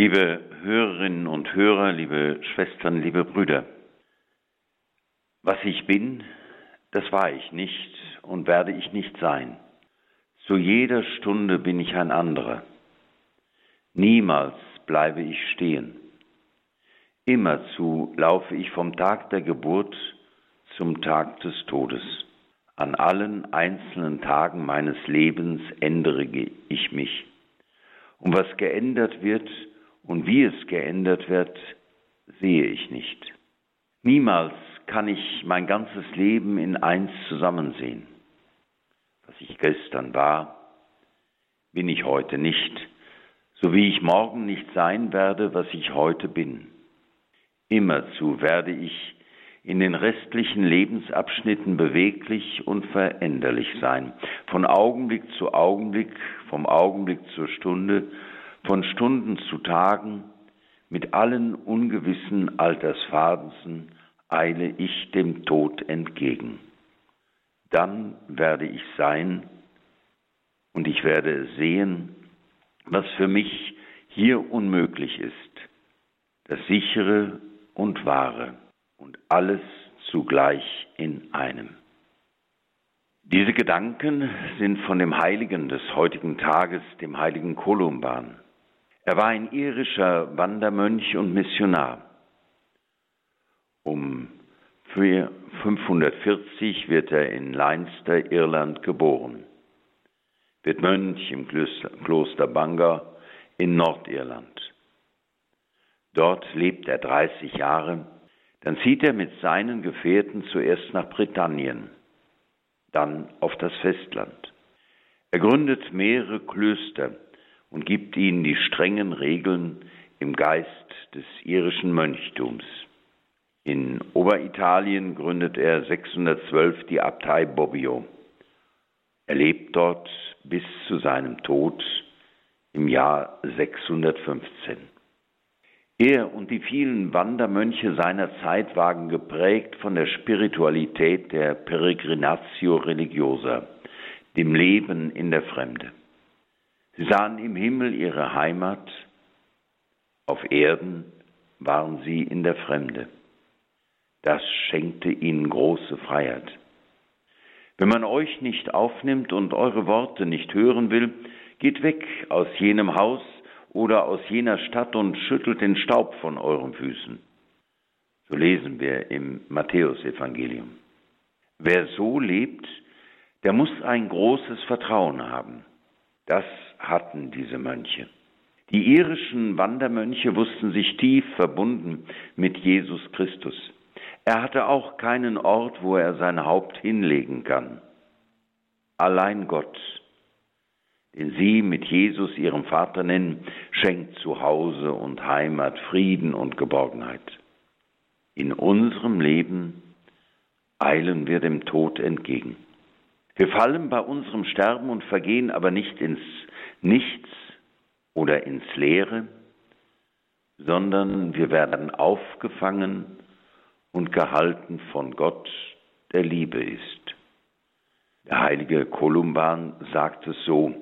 Liebe Hörerinnen und Hörer, liebe Schwestern, liebe Brüder, was ich bin, das war ich nicht und werde ich nicht sein. Zu jeder Stunde bin ich ein anderer. Niemals bleibe ich stehen. Immerzu laufe ich vom Tag der Geburt zum Tag des Todes. An allen einzelnen Tagen meines Lebens ändere ich mich. Und was geändert wird und wie es geändert wird, sehe ich nicht. Niemals kann ich mein ganzes Leben in eins zusammensehen. Was ich gestern war, bin ich heute nicht, so wie ich morgen nicht sein werde, was ich heute bin. Immerzu werde ich in den restlichen Lebensabschnitten beweglich und veränderlich sein, von Augenblick zu Augenblick, vom Augenblick zur Stunde, von Stunden zu Tagen, mit allen ungewissen Altersphasen eile ich dem Tod entgegen. Dann werde ich sein und ich werde sehen, was für mich hier unmöglich ist, das sichere und wahre und alles zugleich in einem. Diese Gedanken sind von dem Heiligen des heutigen Tages, dem heiligen Kolumban. Er war ein irischer Wandermönch und Missionar. Um 540 wird er in Leinster, Irland, geboren, wird Mönch im Kloster Bangor in Nordirland. Dort lebt er 30 Jahre dann zieht er mit seinen Gefährten zuerst nach Britannien, dann auf das Festland. Er gründet mehrere Klöster und gibt ihnen die strengen Regeln im Geist des irischen Mönchtums. In Oberitalien gründet er 612 die Abtei Bobbio. Er lebt dort bis zu seinem Tod im Jahr 615. Er und die vielen Wandermönche seiner Zeit waren geprägt von der Spiritualität der Peregrinatio Religiosa, dem Leben in der Fremde. Sie sahen im Himmel ihre Heimat, auf Erden waren sie in der Fremde. Das schenkte ihnen große Freiheit. Wenn man euch nicht aufnimmt und eure Worte nicht hören will, geht weg aus jenem Haus, oder aus jener Stadt und schüttelt den Staub von euren Füßen. So lesen wir im Matthäusevangelium. Wer so lebt, der muss ein großes Vertrauen haben. Das hatten diese Mönche. Die irischen Wandermönche wussten sich tief verbunden mit Jesus Christus. Er hatte auch keinen Ort, wo er sein Haupt hinlegen kann. Allein Gott den sie mit Jesus ihrem Vater nennen, schenkt Zuhause und Heimat, Frieden und Geborgenheit. In unserem Leben eilen wir dem Tod entgegen. Wir fallen bei unserem Sterben und Vergehen aber nicht ins Nichts oder ins Leere, sondern wir werden aufgefangen und gehalten von Gott, der Liebe ist. Der heilige Kolumban sagt es so,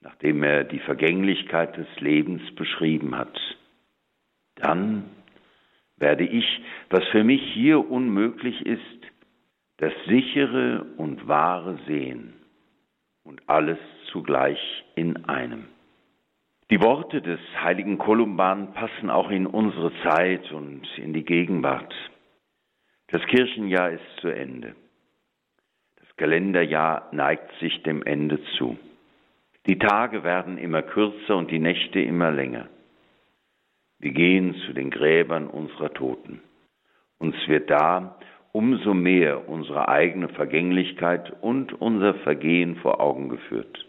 nachdem er die Vergänglichkeit des Lebens beschrieben hat. Dann werde ich, was für mich hier unmöglich ist, das sichere und wahre sehen und alles zugleich in einem. Die Worte des heiligen Kolumban passen auch in unsere Zeit und in die Gegenwart. Das Kirchenjahr ist zu Ende. Das Kalenderjahr neigt sich dem Ende zu. Die Tage werden immer kürzer und die Nächte immer länger. Wir gehen zu den Gräbern unserer Toten. Uns wird da umso mehr unsere eigene Vergänglichkeit und unser Vergehen vor Augen geführt.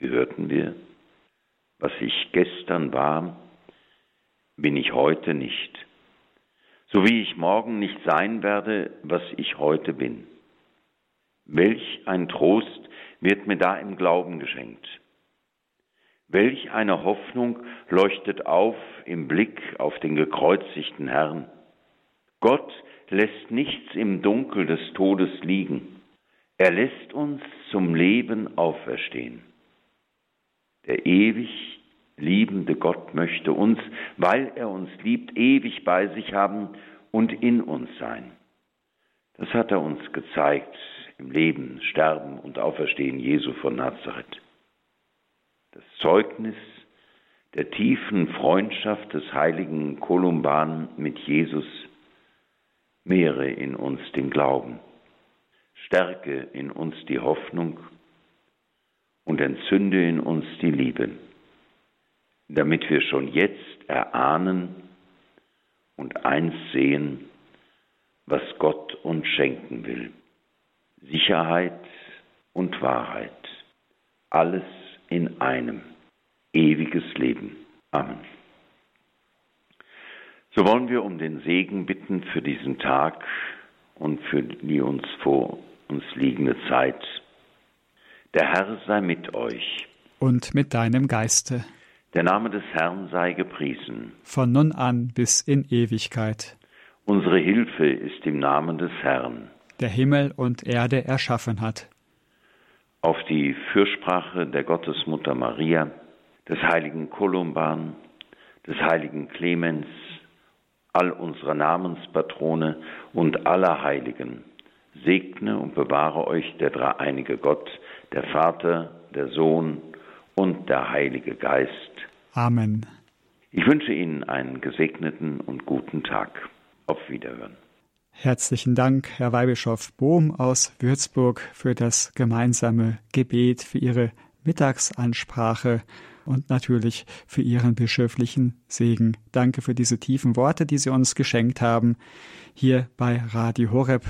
Hörten wir? Was ich gestern war, bin ich heute nicht. So wie ich morgen nicht sein werde, was ich heute bin. Welch ein Trost, wird mir da im Glauben geschenkt. Welch eine Hoffnung leuchtet auf im Blick auf den gekreuzigten Herrn. Gott lässt nichts im Dunkel des Todes liegen. Er lässt uns zum Leben auferstehen. Der ewig liebende Gott möchte uns, weil er uns liebt, ewig bei sich haben und in uns sein. Das hat er uns gezeigt im Leben, Sterben und Auferstehen Jesu von Nazareth. Das Zeugnis der tiefen Freundschaft des heiligen Kolumban mit Jesus mehre in uns den Glauben, stärke in uns die Hoffnung und entzünde in uns die Liebe, damit wir schon jetzt erahnen und eins sehen, was Gott uns schenken will. Sicherheit und Wahrheit, alles in einem, ewiges Leben. Amen. So wollen wir um den Segen bitten für diesen Tag und für die uns vor uns liegende Zeit. Der Herr sei mit euch. Und mit deinem Geiste. Der Name des Herrn sei gepriesen. Von nun an bis in Ewigkeit. Unsere Hilfe ist im Namen des Herrn. Der Himmel und Erde erschaffen hat. Auf die Fürsprache der Gottesmutter Maria, des heiligen Kolumban, des heiligen Clemens, all unserer Namenspatrone und aller Heiligen, segne und bewahre euch der dreieinige Gott, der Vater, der Sohn und der Heilige Geist. Amen. Ich wünsche Ihnen einen gesegneten und guten Tag. Auf Wiederhören. Herzlichen Dank, Herr Weihbischof Bohm aus Würzburg, für das gemeinsame Gebet, für Ihre Mittagsansprache und natürlich für Ihren bischöflichen Segen. Danke für diese tiefen Worte, die Sie uns geschenkt haben, hier bei Radio Horeb